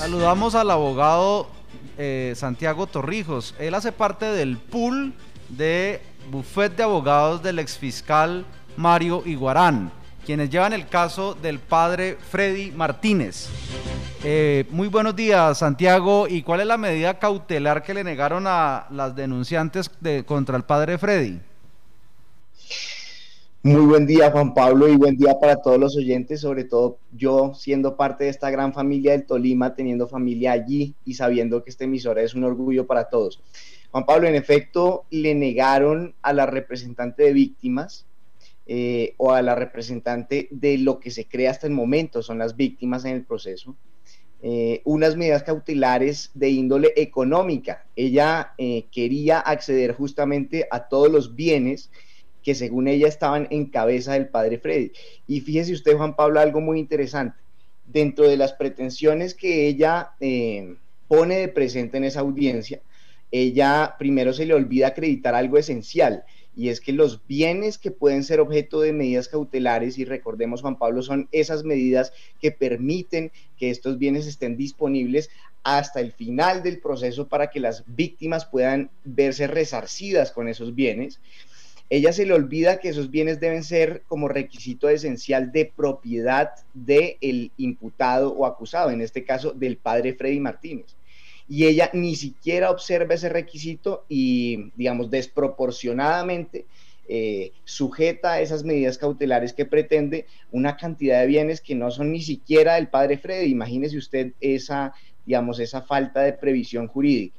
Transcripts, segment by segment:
Saludamos al abogado eh, Santiago Torrijos. Él hace parte del pool de bufet de abogados del exfiscal Mario Iguarán, quienes llevan el caso del padre Freddy Martínez. Eh, muy buenos días, Santiago. ¿Y cuál es la medida cautelar que le negaron a las denunciantes de, contra el padre Freddy? Muy buen día, Juan Pablo, y buen día para todos los oyentes, sobre todo yo siendo parte de esta gran familia del Tolima, teniendo familia allí y sabiendo que esta emisora es un orgullo para todos. Juan Pablo, en efecto, le negaron a la representante de víctimas eh, o a la representante de lo que se cree hasta el momento, son las víctimas en el proceso, eh, unas medidas cautelares de índole económica. Ella eh, quería acceder justamente a todos los bienes que según ella estaban en cabeza del padre Freddy. Y fíjese usted, Juan Pablo, algo muy interesante. Dentro de las pretensiones que ella eh, pone de presente en esa audiencia, ella primero se le olvida acreditar algo esencial, y es que los bienes que pueden ser objeto de medidas cautelares, y recordemos Juan Pablo, son esas medidas que permiten que estos bienes estén disponibles hasta el final del proceso para que las víctimas puedan verse resarcidas con esos bienes ella se le olvida que esos bienes deben ser como requisito esencial de propiedad del imputado o acusado, en este caso del padre Freddy Martínez. Y ella ni siquiera observa ese requisito y, digamos, desproporcionadamente eh, sujeta a esas medidas cautelares que pretende una cantidad de bienes que no son ni siquiera del padre Freddy. Imagínese usted esa, digamos, esa falta de previsión jurídica.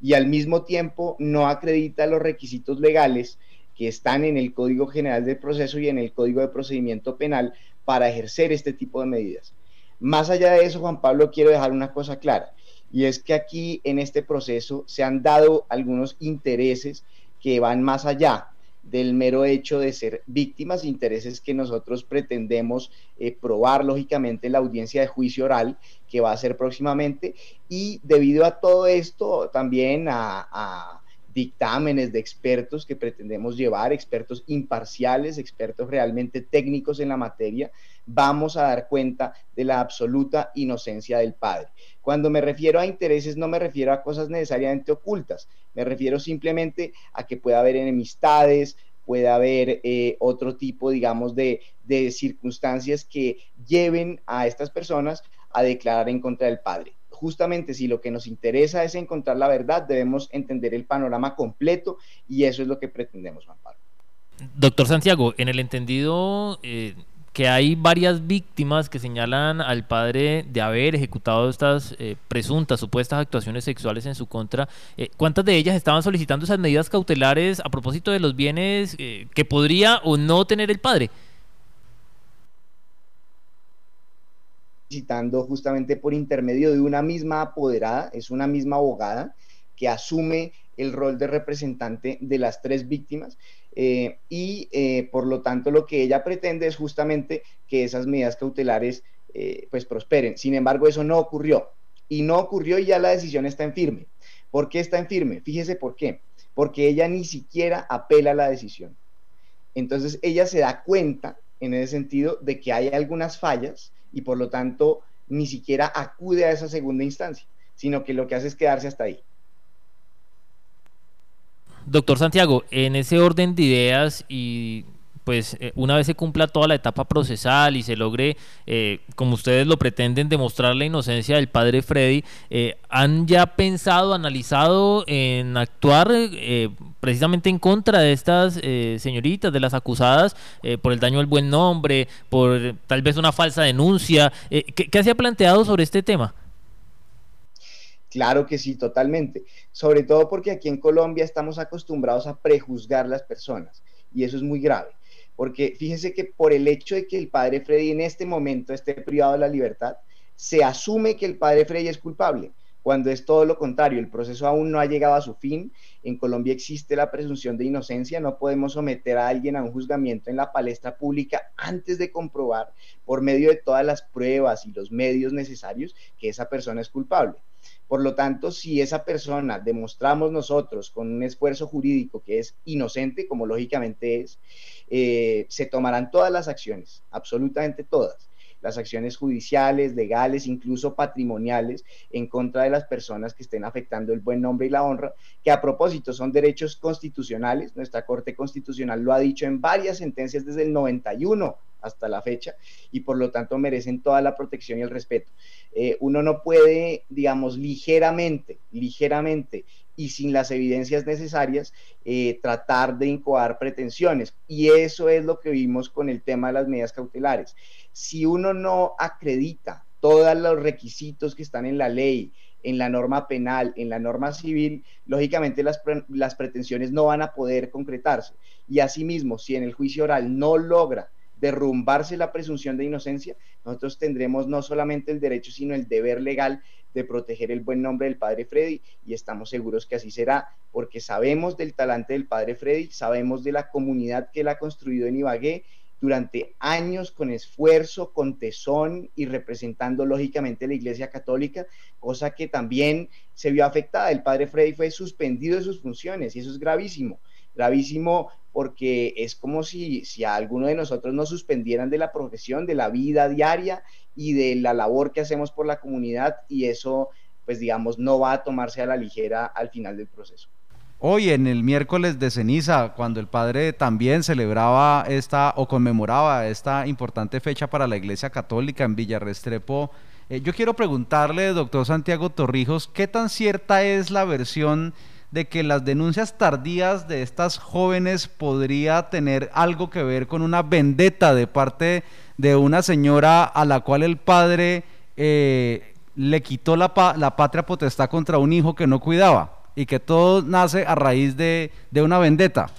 Y al mismo tiempo no acredita los requisitos legales que están en el Código General del Proceso y en el Código de Procedimiento Penal para ejercer este tipo de medidas. Más allá de eso, Juan Pablo, quiero dejar una cosa clara, y es que aquí en este proceso se han dado algunos intereses que van más allá del mero hecho de ser víctimas, intereses que nosotros pretendemos eh, probar lógicamente en la audiencia de juicio oral que va a ser próximamente, y debido a todo esto también a dictámenes de expertos que pretendemos llevar, expertos imparciales, expertos realmente técnicos en la materia, vamos a dar cuenta de la absoluta inocencia del padre. Cuando me refiero a intereses, no me refiero a cosas necesariamente ocultas, me refiero simplemente a que pueda haber enemistades, puede haber eh, otro tipo, digamos, de, de circunstancias que lleven a estas personas a declarar en contra del padre justamente si lo que nos interesa es encontrar la verdad, debemos entender el panorama completo y eso es lo que pretendemos, Juan Pablo. Doctor Santiago, en el entendido eh, que hay varias víctimas que señalan al padre de haber ejecutado estas eh, presuntas, supuestas actuaciones sexuales en su contra, eh, ¿cuántas de ellas estaban solicitando esas medidas cautelares a propósito de los bienes que podría o no tener el padre? Justamente por intermedio de una misma apoderada, es una misma abogada que asume el rol de representante de las tres víctimas eh, y eh, por lo tanto lo que ella pretende es justamente que esas medidas cautelares eh, pues prosperen. Sin embargo, eso no ocurrió y no ocurrió y ya la decisión está en firme. ¿Por qué está en firme? Fíjese por qué. Porque ella ni siquiera apela a la decisión. Entonces ella se da cuenta en ese sentido de que hay algunas fallas y por lo tanto ni siquiera acude a esa segunda instancia, sino que lo que hace es quedarse hasta ahí. Doctor Santiago, en ese orden de ideas y pues eh, una vez se cumpla toda la etapa procesal y se logre, eh, como ustedes lo pretenden, demostrar la inocencia del padre Freddy, eh, ¿han ya pensado, analizado en actuar precisamente en contra de estas señoritas, de las acusadas, por el daño al buen nombre, por tal vez una falsa denuncia? ¿qué, ¿Qué se ha planteado sobre este tema? Claro que sí, totalmente. Sobre todo porque aquí en Colombia estamos acostumbrados a prejuzgar las personas y eso es muy grave porque fíjese que por el hecho de que el padre Freddy en este momento esté privado de la libertad, se asume que el padre Freddy es culpable, cuando es todo lo contrario, el proceso aún no ha llegado a su fin, en Colombia existe la presunción de inocencia, no podemos someter a alguien a un juzgamiento en la palestra pública antes de comprobar por medio de todas las pruebas y los medios necesarios que esa persona es culpable. Por lo tanto, si esa persona demostramos nosotros con un esfuerzo jurídico que es inocente, como lógicamente es, eh, se tomarán todas las acciones, absolutamente todas. Las acciones judiciales, legales, incluso patrimoniales en contra de las personas que estén afectando el buen nombre y la honra, que a propósito son derechos constitucionales. Nuestra Corte Constitucional lo ha dicho en varias sentencias desde el 91 hasta la fecha y por lo tanto merecen toda la protección y el respeto. Eh, uno no puede, digamos, ligeramente, ligeramente y sin las evidencias necesarias, eh, tratar de incoar pretensiones. Y eso es lo que vimos con el tema de las medidas cautelares. Si uno no acredita todos los requisitos que están en la ley, en la norma penal, en la norma civil, lógicamente las, las pretensiones no van a poder concretarse. Y asimismo, si en el juicio oral no logra derrumbarse la presunción de inocencia, nosotros tendremos no solamente el derecho, sino el deber legal de proteger el buen nombre del padre Freddy y estamos seguros que así será, porque sabemos del talante del padre Freddy, sabemos de la comunidad que él ha construido en Ibagué durante años con esfuerzo, con tesón y representando lógicamente la Iglesia Católica, cosa que también se vio afectada. El padre Freddy fue suspendido de sus funciones y eso es gravísimo gravísimo porque es como si, si a alguno de nosotros nos suspendieran de la profesión, de la vida diaria y de la labor que hacemos por la comunidad y eso, pues digamos, no va a tomarse a la ligera al final del proceso. Hoy en el miércoles de ceniza, cuando el padre también celebraba esta o conmemoraba esta importante fecha para la Iglesia Católica en Villarrestrepo, eh, yo quiero preguntarle, doctor Santiago Torrijos, ¿qué tan cierta es la versión de que las denuncias tardías de estas jóvenes podría tener algo que ver con una vendetta de parte de una señora a la cual el padre eh, le quitó la, la, patria potestad contra un hijo que no cuidaba y que todo nace a raíz de, de una vendetta.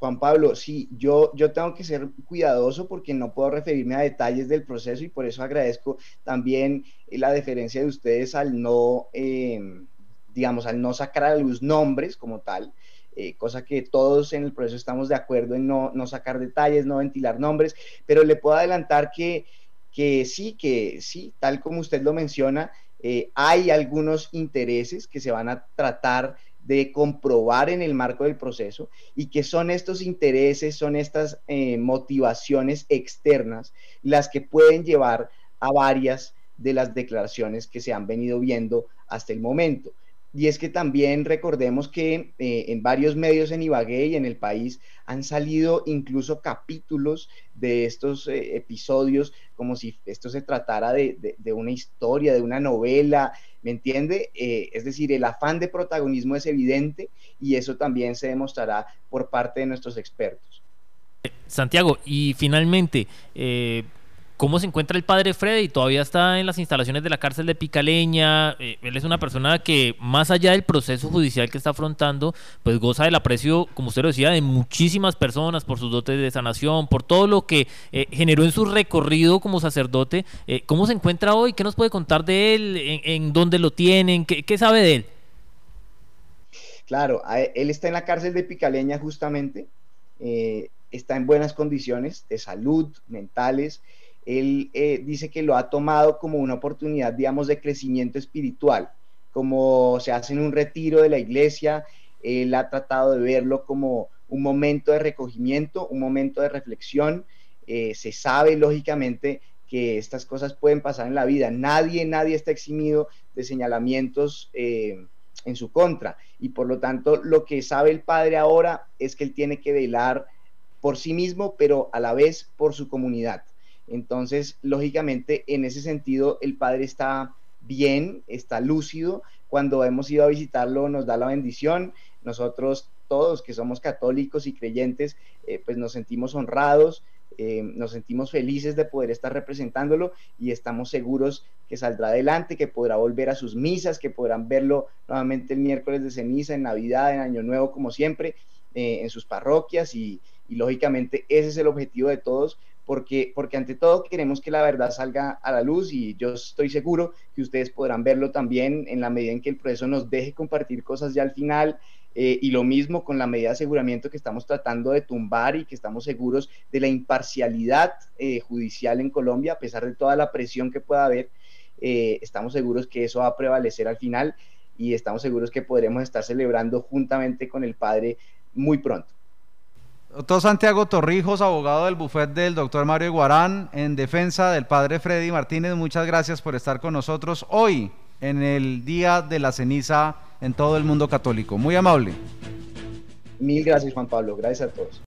Juan Pablo, sí, yo, yo tengo que ser cuidadoso porque no puedo referirme a detalles del proceso y por eso agradezco también la deferencia de ustedes al no, em, digamos, al no sacar a luz nombres como tal, eh, cosa que todos en el proceso estamos de acuerdo en no, sacar detalles, no ventilar nombres, pero le puedo adelantar que, que sí, que sí, tal como usted lo menciona, eh, hay algunos intereses que se van a tratar de comprobar en el marco del proceso y que son estos intereses, son estas eh, motivaciones externas las que pueden llevar a varias de las declaraciones que se han venido viendo hasta el momento. Y es que también recordemos que eh, en varios medios en Ibagué y en el país han salido incluso capítulos de estos eh, episodios como si esto se tratara de, una historia, de una novela, ¿me entiende? Eh, es decir, el afán de protagonismo es evidente y eso también se demostrará por parte de nuestros expertos. Santiago, y finalmente, ¿Cómo se encuentra el padre Freddy? Todavía está en las instalaciones de la cárcel de Picaleña. Eh, él es una persona que, más allá del proceso judicial que está afrontando, pues goza del aprecio, como usted lo decía, de muchísimas personas por sus dotes de sanación, por todo lo que eh, generó en su recorrido como sacerdote. Eh, ¿Cómo se encuentra hoy? ¿Qué nos puede contar de él? ¿En, dónde lo tienen? ¿Qué, sabe de él? Claro, él está en la cárcel de Picaleña justamente. está en buenas condiciones de salud, mentales él eh, dice que lo ha tomado como una oportunidad, digamos, de crecimiento espiritual, como se hace en un retiro de la iglesia, él ha tratado de verlo como un momento de recogimiento, un momento de reflexión. Eh, se sabe, lógicamente, que estas cosas pueden pasar en la vida. Nadie, nadie está eximido de señalamientos eh, en su contra. Y por lo tanto, lo que sabe el padre ahora es que él tiene que velar por sí mismo, pero a la vez por su comunidad. Entonces, lógicamente, en ese sentido, el Padre está bien, está lúcido. Cuando hemos ido a visitarlo, nos da la bendición. Nosotros todos que somos católicos y creyentes, eh, pues nos sentimos honrados, eh, nos sentimos felices de poder estar representándolo y estamos seguros que saldrá adelante, que podrá volver a sus misas, que podrán verlo nuevamente el miércoles de ceniza, en Navidad, en Año Nuevo, como siempre, eh, en sus parroquias y, y lógicamente ese es el objetivo de todos, porque, porque ante todo queremos que la verdad salga a la luz y yo estoy seguro que ustedes podrán verlo también en la medida en que el proceso nos deje compartir cosas ya al final. Eh, y lo mismo con la medida de aseguramiento que estamos tratando de tumbar y que estamos seguros de la imparcialidad eh, judicial en Colombia, a pesar de toda la presión que pueda haber, eh, estamos seguros que eso va a prevalecer al final y estamos seguros que podremos estar celebrando juntamente con el Padre muy pronto. Doctor Santiago Torrijos, abogado del bufet del doctor Mario Iguarán, en defensa del padre Freddy Martínez, muchas gracias por estar con nosotros hoy en el Día de la Ceniza en todo el mundo católico. Muy amable. Mil gracias, Juan Pablo. Gracias a todos.